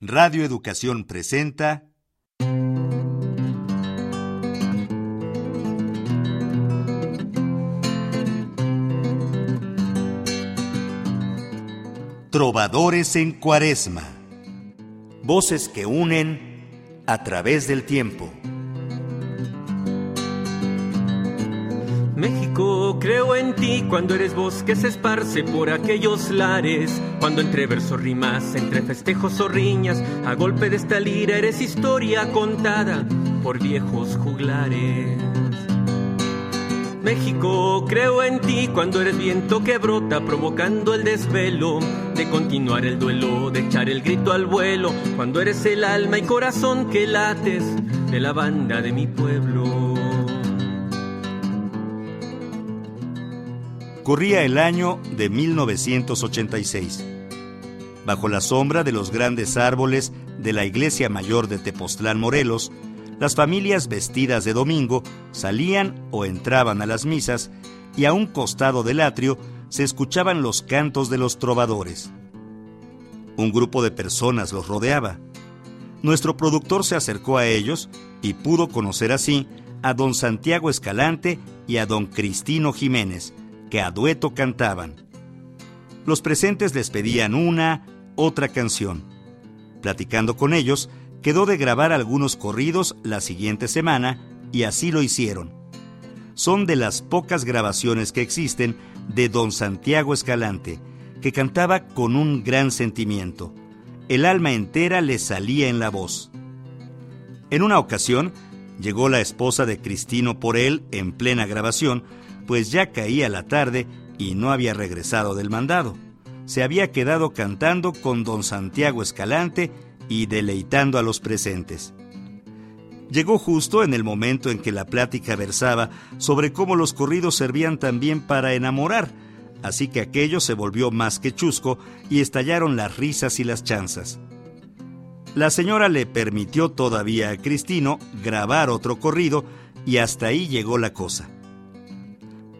Radio Educación presenta Trovadores en Cuaresma. Voces que unen a través del tiempo. México, creo en ti cuando eres voz que se esparce por aquellos lares. Cuando entre versos rimas, entre festejos o riñas, a golpe de esta lira eres historia contada por viejos juglares. México, creo en ti cuando eres viento que brota provocando el desvelo de continuar el duelo, de echar el grito al vuelo, cuando eres el alma y corazón que lates de la banda de mi pueblo. Corría el año de 1986. Bajo la sombra de los grandes árboles de la iglesia mayor de Tepoztlán, Morelos, las familias vestidas de domingo salían o entraban a las misas y a un costado del atrio se escuchaban los cantos de los trovadores. Un grupo de personas los rodeaba. Nuestro productor se acercó a ellos y pudo conocer así a don Santiago Escalante y a don Cristino Jiménez, que a dueto cantaban. Los presentes les pedían una, otra canción. Platicando con ellos, quedó de grabar algunos corridos la siguiente semana y así lo hicieron. Son de las pocas grabaciones que existen de don Santiago Escalante, que cantaba con un gran sentimiento. El alma entera le salía en la voz. En una ocasión, llegó la esposa de Cristino por él en plena grabación, pues ya caía la tarde y no había regresado del mandado. Se había quedado cantando con don Santiago Escalante y deleitando a los presentes. Llegó justo en el momento en que la plática versaba sobre cómo los corridos servían también para enamorar, así que aquello se volvió más que chusco y estallaron las risas y las chanzas. La señora le permitió todavía a Cristino grabar otro corrido y hasta ahí llegó la cosa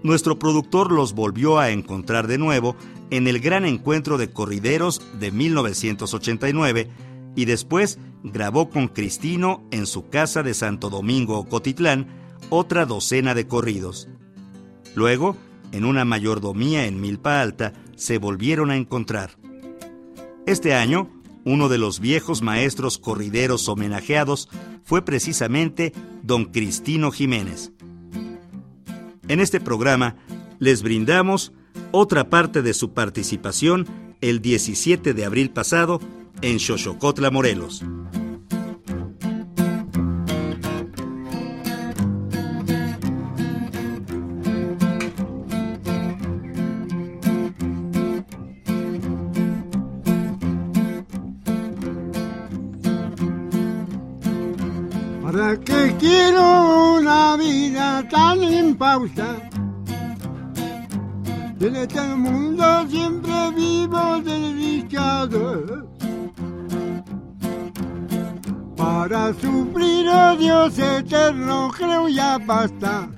nuestro productor los volvió a encontrar de nuevo en el gran encuentro de corrideros de 1989 y después grabó con Cristino en su casa de Santo Domingo, Cotitlán, otra docena de corridos. Luego, en una mayordomía en Milpa Alta, se volvieron a encontrar. Este año, uno de los viejos maestros corrideros homenajeados fue precisamente don Cristino Jiménez. En este programa les brindamos otra parte de su participación el 17 de abril pasado en Xochocotla, Morelos. Pausa? En este mundo siempre vivo desdichado. Para sufrir a Dios eterno creo ya basta.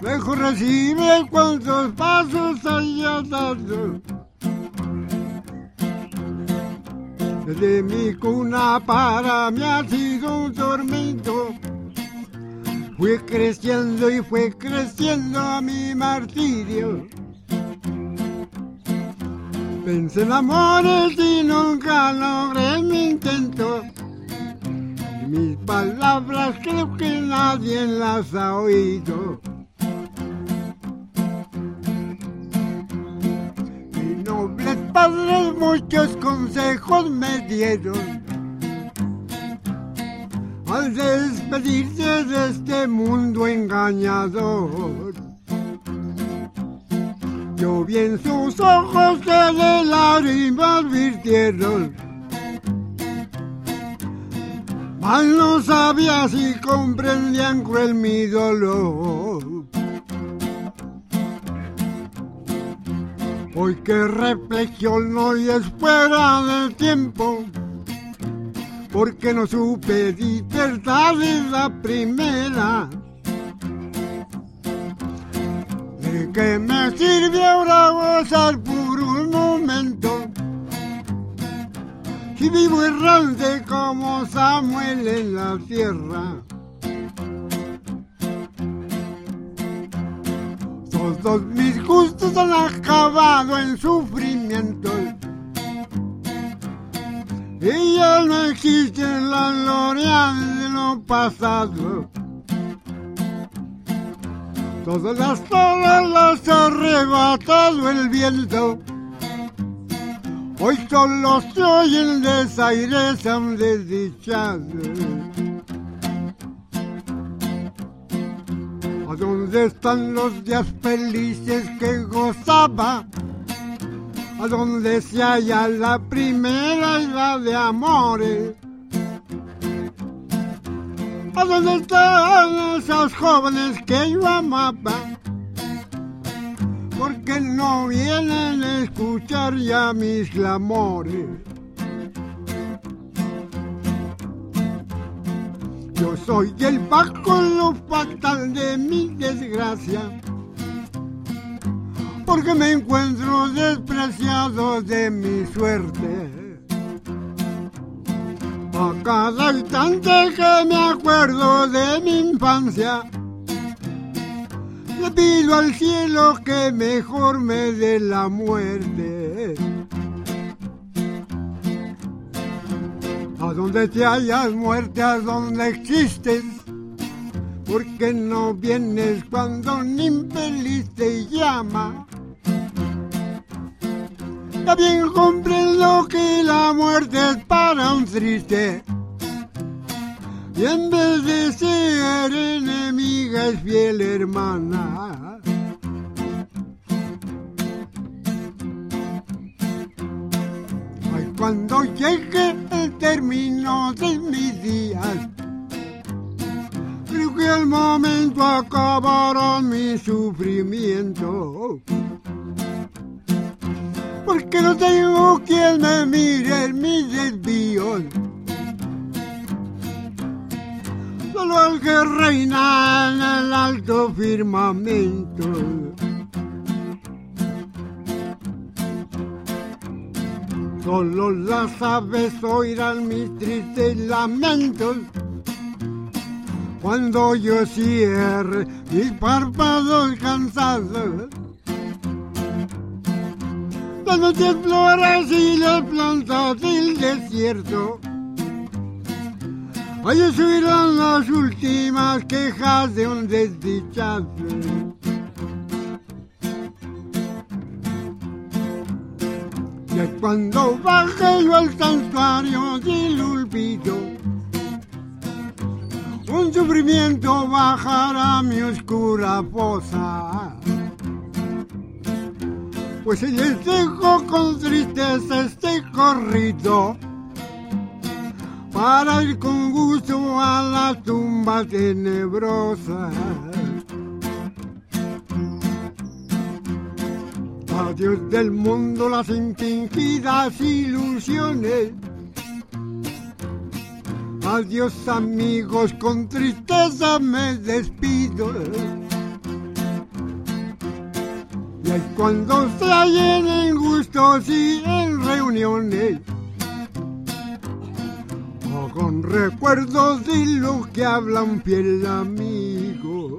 Mejor recibe cuantos pasos haya dado. De mi cuna para mí ha sido un tormento. Fue creciendo y fue creciendo a mi martirio. Pensé en amores y nunca logré mi intento. Mis palabras creo que nadie las ha oído. padres muchos consejos me dieron al despedirse de este mundo engañador. Yo vi en sus ojos que de lágrimas virtieron. Mal no sabía si comprendían cruel mi dolor. Hoy que reflexiono y espera del tiempo, porque no supe disfrutar de la primera. ¿De qué me sirve ahora gozar por un momento? Si vivo errante como Samuel en la tierra. Todos mis gustos han acabado en sufrimiento. Y ya no existe la gloria de lo pasado. Todas las olas las ha arrebatado el viento. Hoy solo se oyen desaires a un desdichado. ¿A dónde están los días felices que gozaba? ¿A dónde se halla la primera edad de amores? ¿A dónde están esas jóvenes que yo amaba? Porque no vienen a escuchar ya mis clamores. Yo soy el bajo lo fatal de mi desgracia, porque me encuentro despreciado de mi suerte. A cada instante que me acuerdo de mi infancia, le pido al cielo que mejor me dé la muerte. A donde te hayas muerte, a donde existes, porque no vienes cuando un infeliz te llama. También comprendo que la muerte es para un triste. Y en vez de ser enemiga es fiel hermana. Ay, cuando llegue el término de mis días, creo que al momento acabará mi sufrimiento. Porque no tengo quien me mire en mis desvíos. Solo el que reina en el alto firmamento. Solo las aves oirán mis tristes lamentos cuando yo cierre mis párpados cansados. Las noches flores y las plantas del desierto. Ahí subirán las últimas quejas de un desdichado. Y cuando baje yo al santuario del olvido, un sufrimiento bajará mi oscura fosa. Pues les dejo con tristeza este corrido para ir con gusto a la tumba tenebrosa. Adiós del mundo las infingidas ilusiones. Adiós amigos, con tristeza me despido. Y ahí cuando se hallen en gustos y en reuniones, o con recuerdos de lo que habla un fiel amigo.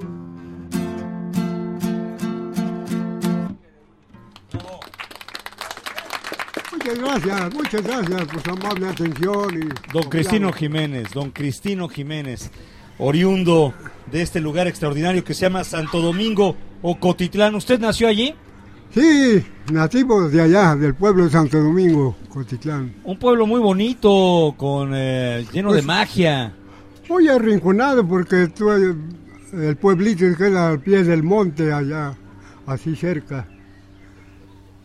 Muchas gracias, muchas gracias por su amable atención. Y Don Cristino Jiménez, don Cristino Jiménez, oriundo de este lugar extraordinario que se llama Santo Domingo Ocotitlán. ¿Usted nació allí? Sí, nativos de allá, del pueblo de Santo Domingo, Cotitlán. Un pueblo muy bonito, con eh, lleno de Pues- magia. Muy arrinconado porque tú, el pueblito queda al pie del monte allá, así cerca.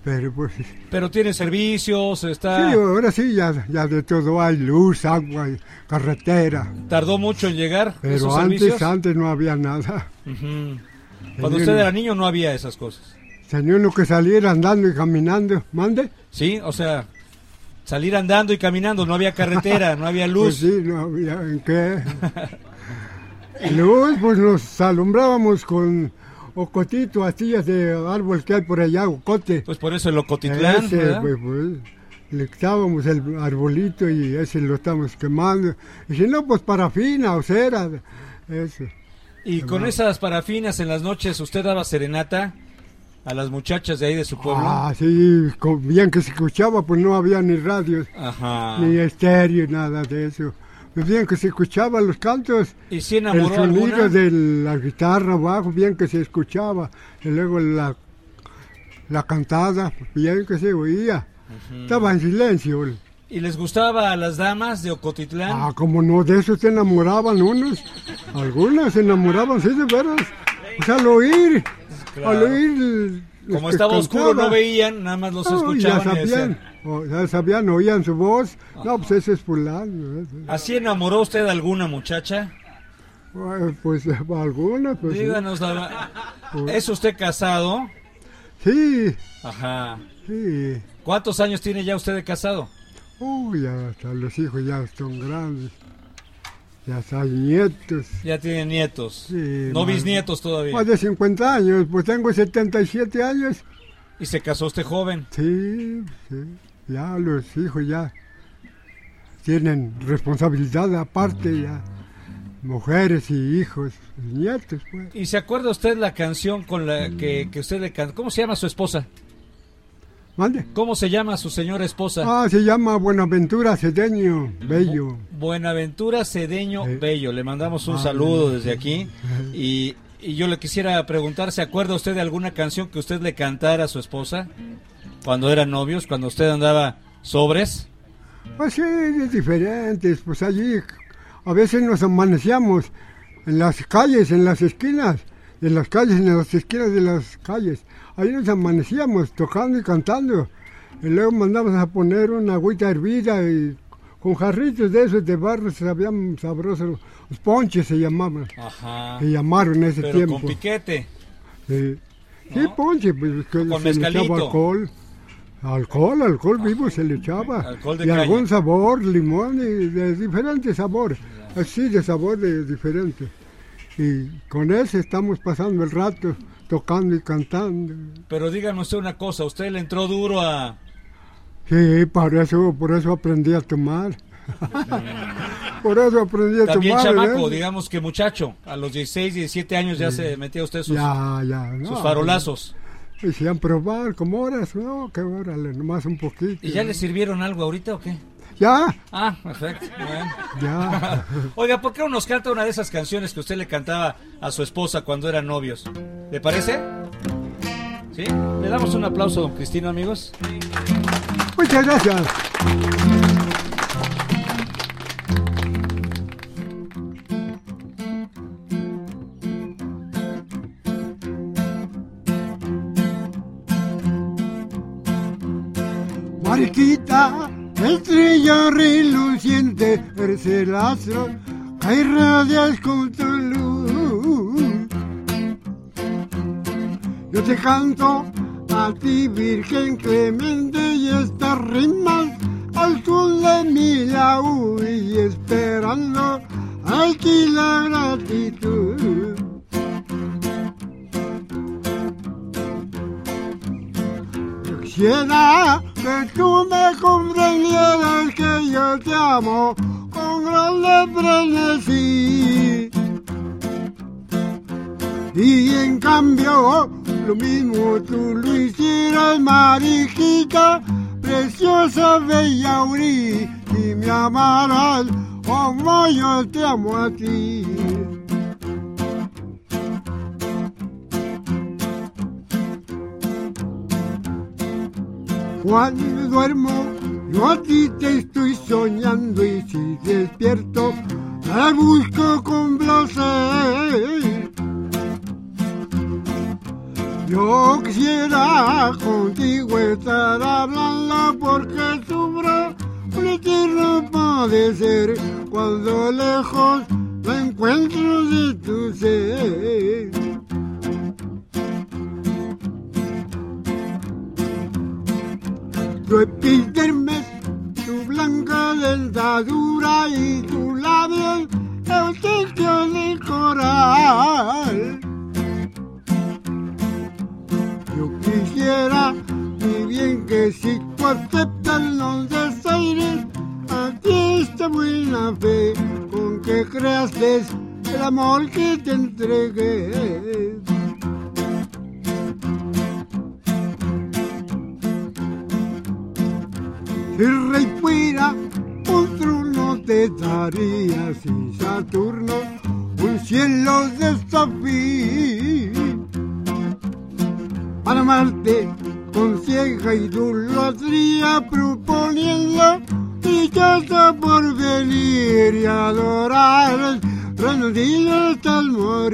Pero pues sí, Pero tiene servicios, está... ahora sí, ya, ya de todo hay luz, agua, carretera. ¿Tardó mucho en llegar Pero esos antes, servicios? antes no había nada. Ujú. Cuando usted era niño no había esas cosas. Tenía uno que salir andando y caminando. ¿Mande? ¿Sí? O sea, salir andando y caminando, no había carretera, no había luz. Pues sí, no había en qué. Luz, pues nos alumbrábamos con ocotito, astillas de árbol que hay por allá, ocote. Pues por eso el Ocotitlán, Ese, ¿verdad? pues, pues, le quitábamos el arbolito y ese lo estamos quemando. Y si no, pues parafina o cera. Eso. Y con esas parafinas en las noches, ¿usted daba serenata a las muchachas de ahí de su pueblo? Ah, sí, con- bien que se escuchaba, pues no había ni radios, Ajá. ni estéreo, nada de eso. Pues bien que se escuchaban los cantos, ¿Y el sonido alguna? de la guitarra abajo, bien que se escuchaba. Y luego la, la cantada, bien que se oía. Estaba en silencio. ¿Y les gustaba a las damas de Ocotitlán? Ah, como no, de eso se enamoraban unos. Algunas se enamoraban, sí, de veras. Pues al oír, Claro. al oír. Como estaba oscuro, no veían, nada más los ya escuchaban. y decían- sabían, oh, ya sabían, oían su voz. No, pues ese es fulano. ¿Así enamoró usted a alguna muchacha? Pues algunas, pues. Díganos, la- ¿es usted casado? Sí, Ajá. sí. ¿Cuántos años tiene ya usted de casado? Uy, ya hasta los hijos ya son grandes. Ya hay nietos. Ya tiene nietos. Sí, no bisnietos todavía. Más de 50 años, pues tengo 77 años. Y se casó usted joven. Sí, sí. Ya los hijos ya tienen responsabilidad aparte ya. Mujeres y hijos, nietos, pues. ¿Y se acuerda usted la canción con la que, que usted le cantó? ¿Cómo se llama su esposa? Mande. ¿Cómo se llama su señora esposa? Ah, se llama Buenaventura Cedeño, Bello. Buenaventura Cedeño. Bello. Le mandamos un Ah, saludo desde aquí. Y, y yo le quisiera preguntar, ¿se acuerda usted de alguna canción que usted le cantara a su esposa? Cuando eran novios, cuando usted andaba sobres. Pues sí, diferentes, pues allí a veces nos amanecíamos en las calles, en las esquinas, en las calles, en las esquinas de las calles. Ahí nos amanecíamos tocando y cantando. Y luego mandamos a poner una agüita hervida y con jarritos de esos de barro sabían sabrosos, los ponches se llamaban, Ajá. se llamaron en ese Pero tiempo. con piquete. Sí, ponche, pues que Con se le echaba alcohol. Alcohol, alcohol vivo se le echaba. Alcohol de y algún sabor, limón, y de diferentes sabores. Así, de sabor de diferente. Y con ese estamos pasando el rato, tocando y cantando. Pero dígame usted una cosa, usted le entró duro a... Sí, por eso, por eso aprendí a tomar. por eso aprendí a También tomar. chamaco, ¿eh? digamos que muchacho. A los 16, 17 años ya se metía usted sus, Ya, ya. no, sus farolazos. Decían probar, como horas, no, que órale, nomás un poquito. ¿Y ya le sirvieron algo ahorita o qué? Ya, Ah, perfecto. Bueno. ya. Oiga, ¿por qué no nos canta una de esas canciones que usted le cantaba a su esposa cuando eran novios? ¿Le parece? ¿Sí? Le damos un aplauso, don Cristino, amigos. Muchas gracias. Mariquita, estrella reluciente, eres el astro que irradias con tu luz. Yo te canto a ti, Virgen clemente, y estas rimas al de mi laúd y esperando aquí la gratitud. Yo que tú me comprendieras que yo te amo con grande frenesí. Y en cambio, lo mismo tú lo hicieras, mariquita, preciosa bella Uri, y me amarás como yo te amo a ti. Cuando duermo, yo a ti te estoy soñando y si despierto, te busco con placer. Yo quisiera contigo estar hablando porque sufro un eterno padecer cuando lejos me encuentro de tu ser.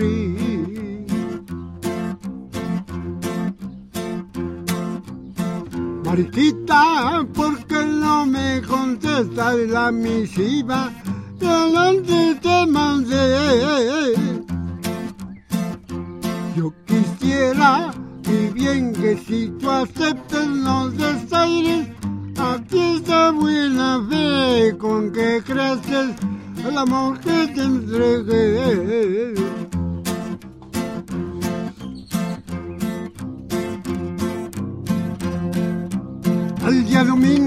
Morir. Mariquita, ¿por qué no me contestas la misiva? Delante te mandé. Yo quisiera y bien que si tú aceptas los desaires, aquí está buena fe con que creces el amor que te entregué.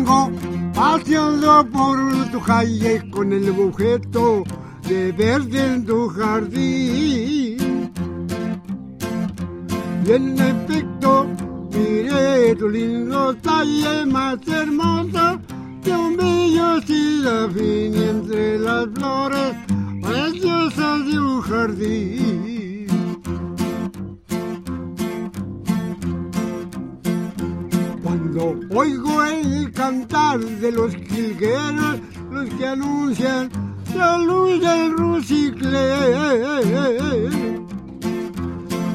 Domingo, paseando por tu calle con el objeto de verde en tu jardín. Y en efecto, miré tu lindo talle más hermoso que un bello silafín y entre las flores preciosas de un jardín. Oigo el cantar de los jilgueros, los que anuncian la luz del rucicle,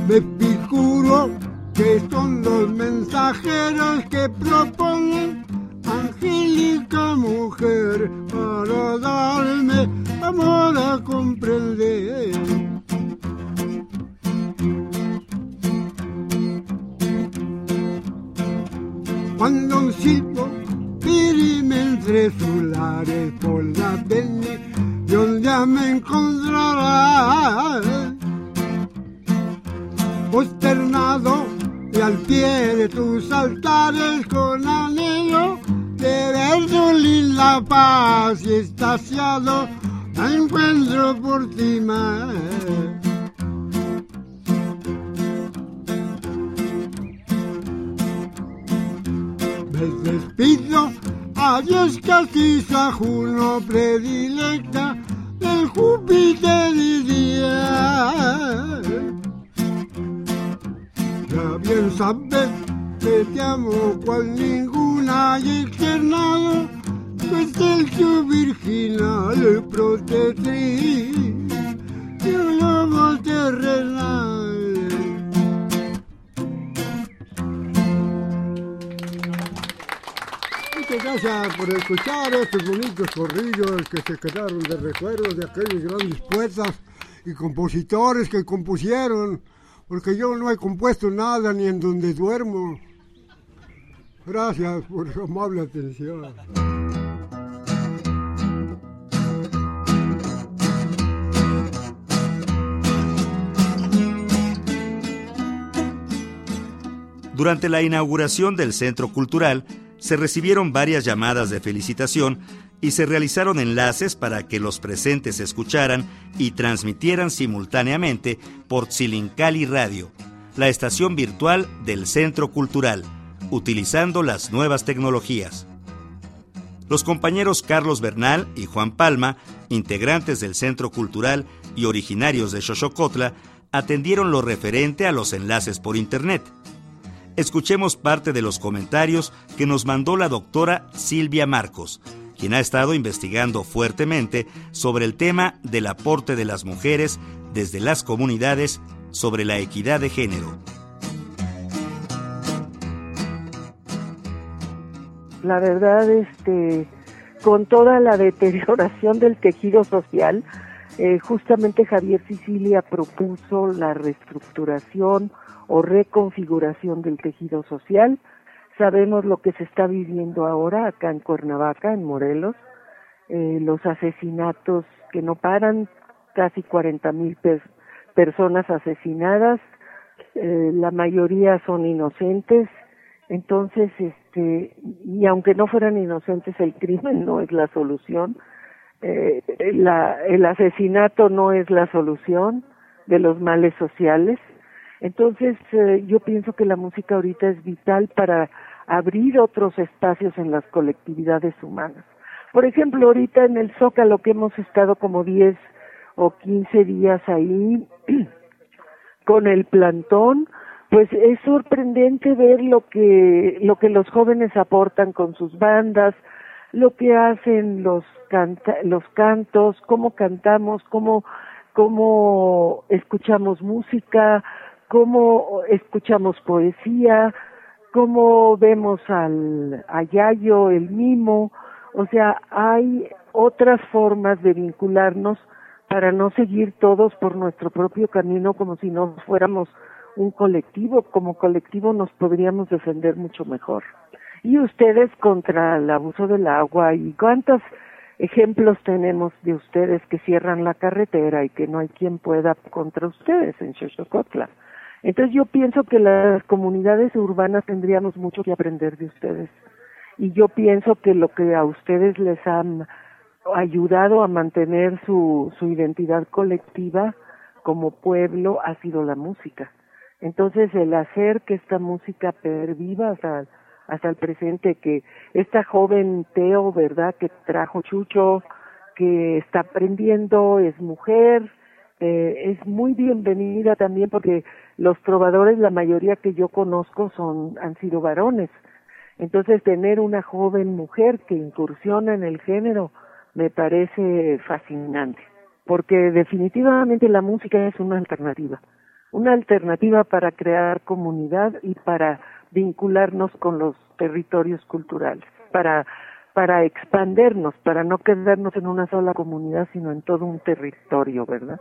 me figuro que son los mensajeros que proponen angélica mujer para darme amor a comprender. Cuando un silbo pirime entre sus lares por la avenida, donde me encontrarás posternado y al pie de tus altares con anhelo de ver tu linda paz y estaciado me encuentro por ti más. Me despido, adiós castisa Juno predilecta del Júpiter y día. Ya bien sabes que te amo cual ninguna y externado, pues el tu virginal protectriz de un lobo terrenal. Gracias por escuchar estos bonitos corrillos que se quedaron de recuerdos de aquellos grandes poetas y compositores que compusieron porque yo no he compuesto nada ni en donde duermo. Gracias por su amable atención. Durante la inauguración del Centro Cultural, se recibieron varias llamadas de felicitación y se realizaron enlaces para que los presentes escucharan y transmitieran simultáneamente por Tzilincali Radio, la estación virtual del Centro Cultural, utilizando las nuevas tecnologías. Los compañeros Carlos Bernal y Juan Palma, integrantes del Centro Cultural y originarios de Xochocotla, atendieron lo referente a los enlaces por Internet escuchemos parte de los comentarios que nos mandó la doctora Silvia Marcos, quien ha estado investigando fuertemente sobre el tema del aporte de las mujeres desde las comunidades sobre la equidad de género. La verdad, este, con toda la deterioración del tejido social, eh, justamente Javier Sicilia propuso la reestructuración o reconfiguración del tejido social. Sabemos lo que se está viviendo ahora acá en Cuernavaca, en Morelos, eh, los asesinatos que no paran, casi 40 mil personas asesinadas, eh, la mayoría son inocentes, entonces, este, y aunque no fueran inocentes, el crimen no es la solución, eh, la, el asesinato no es la solución de los males sociales. Entonces, eh, yo pienso que la música ahorita es vital para abrir otros espacios en las colectividades humanas. Por ejemplo, ahorita en el Zócalo que hemos estado como 10 o 15 días ahí con el plantón, pues es sorprendente ver lo que lo que los jóvenes aportan con sus bandas, lo que hacen los canta, los cantos, cómo cantamos, cómo cómo escuchamos música, cómo escuchamos poesía, cómo vemos al a Yayo, el mimo, o sea, hay otras formas de vincularnos para no seguir todos por nuestro propio camino como si no fuéramos un colectivo, como colectivo nos podríamos defender mucho mejor. Y ustedes contra el abuso del agua y cuántos ejemplos tenemos de ustedes que cierran la carretera y que no hay quien pueda contra ustedes en Xochocotla. Entonces yo pienso que las comunidades urbanas tendríamos mucho que aprender de ustedes. Y yo pienso que lo que a ustedes les han ayudado a mantener su, su identidad colectiva como pueblo ha sido la música. Entonces el hacer que esta música perviva hasta, hasta el presente, que esta joven Teo, ¿verdad?, que trajo Chucho, que está aprendiendo, es mujer, eh, es muy bienvenida también porque los trovadores, la mayoría que yo conozco son, han sido varones. Entonces tener una joven mujer que incursiona en el género me parece fascinante, porque definitivamente la música es una alternativa una alternativa para crear comunidad y para vincularnos con los territorios culturales, para para expandernos, para no quedarnos en una sola comunidad, sino en todo un territorio, ¿verdad?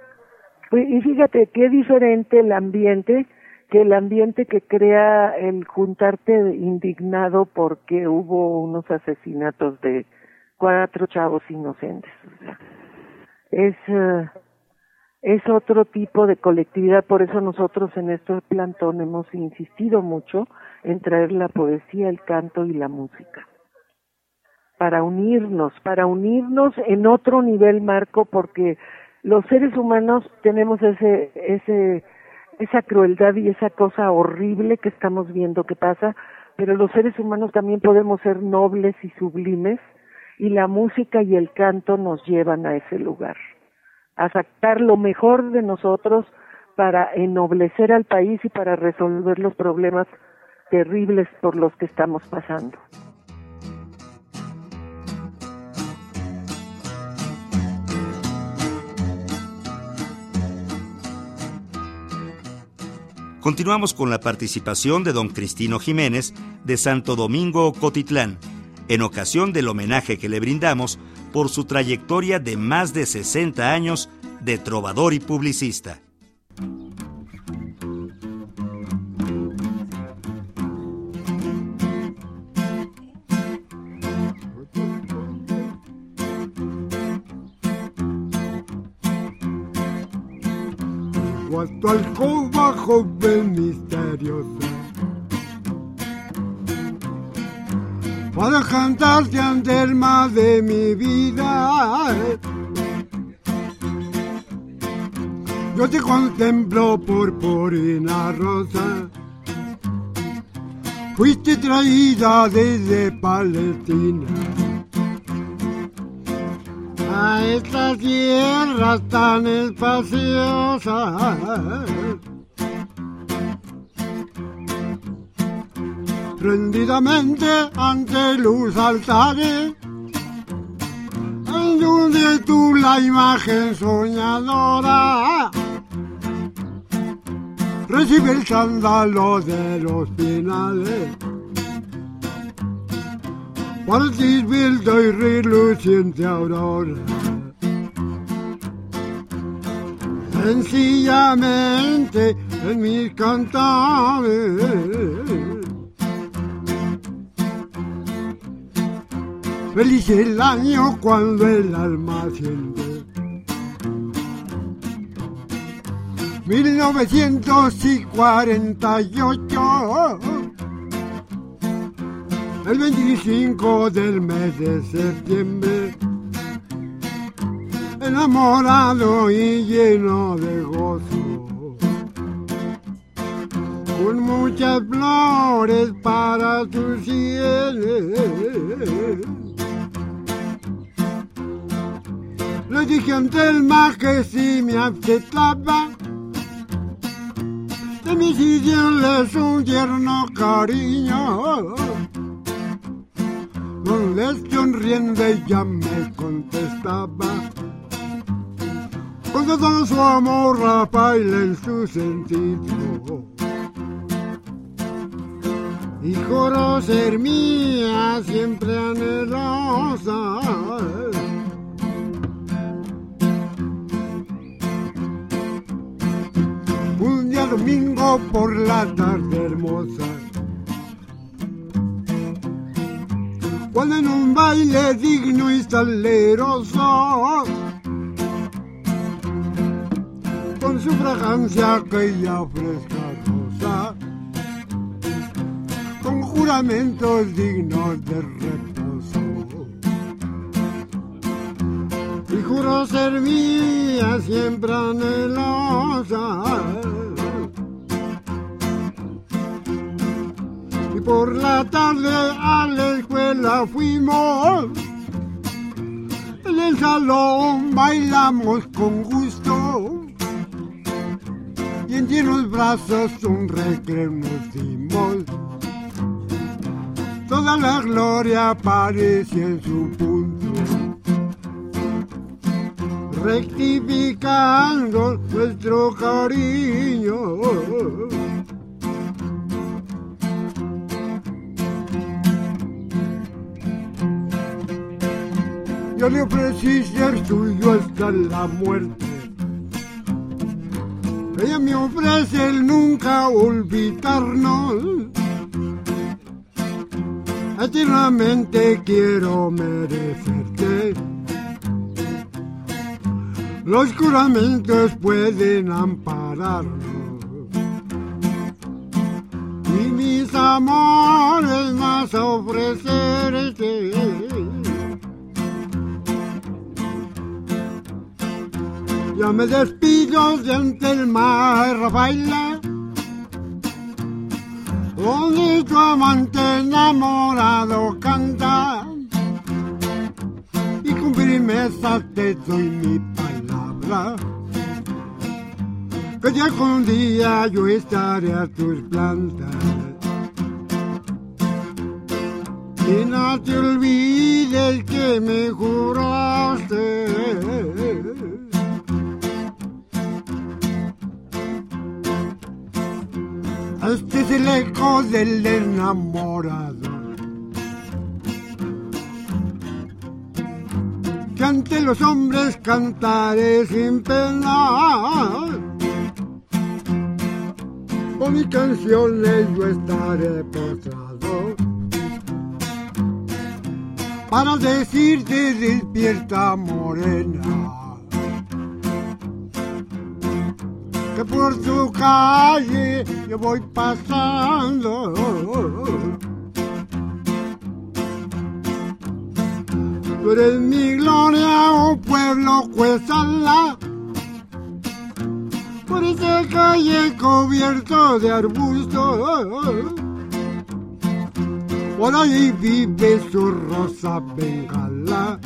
Y fíjate qué diferente el ambiente que el ambiente que crea el juntarte indignado porque hubo unos asesinatos de cuatro chavos inocentes. es eh, es otro tipo de colectividad, por eso nosotros en este plantón hemos insistido mucho en traer la poesía, el canto y la música. Para unirnos, para unirnos en otro nivel, Marco, porque los seres humanos tenemos ese, ese, esa crueldad y esa cosa horrible que estamos viendo que pasa, pero los seres humanos también podemos ser nobles y sublimes y la música y el canto nos llevan a ese lugar a sacar lo mejor de nosotros para ennoblecer al país y para resolver los problemas terribles por los que estamos pasando. Continuamos con la participación de don Cristino Jiménez de Santo Domingo Cotitlán, en ocasión del homenaje que le brindamos por su trayectoria de más de 60 años de trovador y publicista. Cuanto alcoba joven misteriosa Puedo cantarte ante el mar de mi vida. Yo te contemplo purpurina rosa. Fuiste traída desde Palestina a esta tierra tan espaciosa. Prendidamente ante luz altares, en donde tú la imagen soñadora recibe el sándalo de los finales. Ti y reluciente aurora. Sencillamente en mis cantares. Feliz el año cuando el alma siente 1948, el 25 del mes de septiembre, enamorado y lleno de gozo, con muchas flores para tus sienes. Le dije ante el mar que si me aceptaba de mis ideales un tierno cariño. Con sonriendo ya me contestaba, con todo su amor Rafael en su sentido. Y juro ser mía siempre anhelosa domingo por la tarde hermosa. Cuando en un baile digno y saleroso, con su fragancia aquella fresca rosa, con juramentos dignos de reposo. Y juro ser mía siempre anhelosa. Por la tarde a la escuela fuimos. En el salón bailamos con gusto. Y en llenos brazos un recreo nos dimos. Toda la gloria aparece en su punto. Rectificando nuestro cariño Yo le ofrecí ser suyo hasta la muerte. Ella me ofrece el nunca olvidarnos. Eternamente quiero merecerte. Los juramentos pueden ampararnos. Y mis amores más ofrecerte. Yo me despido de ante el mar, baila. Donde tu amante enamorado canta. Y con firmeza te doy mi palabra. Que ya con día yo estaré a tus plantas. Y no te olvides que me juraste Este es el eco del enamorado. Que ante los hombres cantaré sin pena. Con mis canciones yo estaré postrado. Para decirte despierta morena. Que por tu calle yo voy pasando. Tú eres mi gloria, oh pueblo cuesala. Por esa calle cubierto de arbustos. Por ahí vive su rosa bengala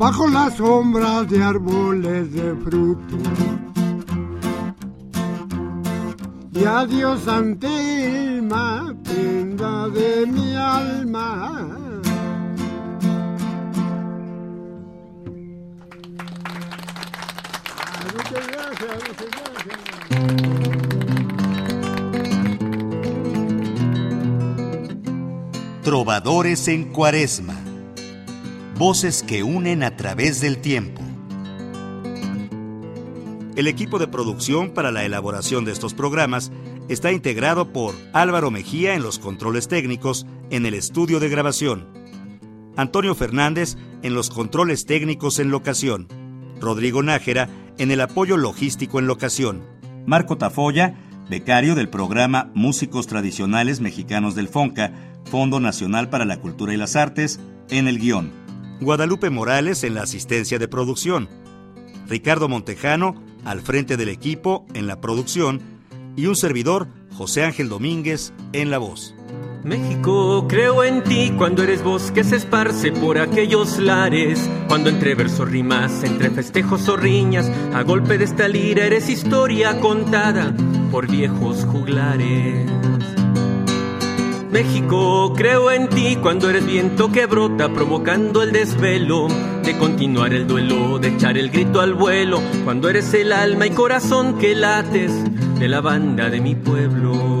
bajo las sombras de árboles de fruto. Y adiós Antelma, prenda de mi alma. Muchas gracias, muchas. Trovadores en Cuaresma. Voces que unen a través del tiempo. El equipo de producción para la elaboración de estos programas está integrado por Álvaro Mejía en los controles técnicos en el estudio de grabación, Antonio Fernández en los controles técnicos en locación, Rodrigo Nájera en el apoyo logístico en locación, Marco Tafoya, becario del programa Músicos Tradicionales Mexicanos del FONCA, Fondo Nacional para la Cultura y las Artes, en el guion, Guadalupe Morales en la asistencia de producción, Ricardo Montejano al frente del equipo en la producción y un servidor, José Ángel Domínguez, en la voz. México, creo en ti cuando eres voz que se esparce por aquellos lares. Cuando entre versos rimas, entre festejos o riñas, a golpe de esta lira eres historia contada por viejos juglares. México, creo en ti cuando eres viento que brota provocando el desvelo de continuar el duelo, de echar el grito al vuelo, cuando eres el alma y corazón que lates de la banda de mi pueblo.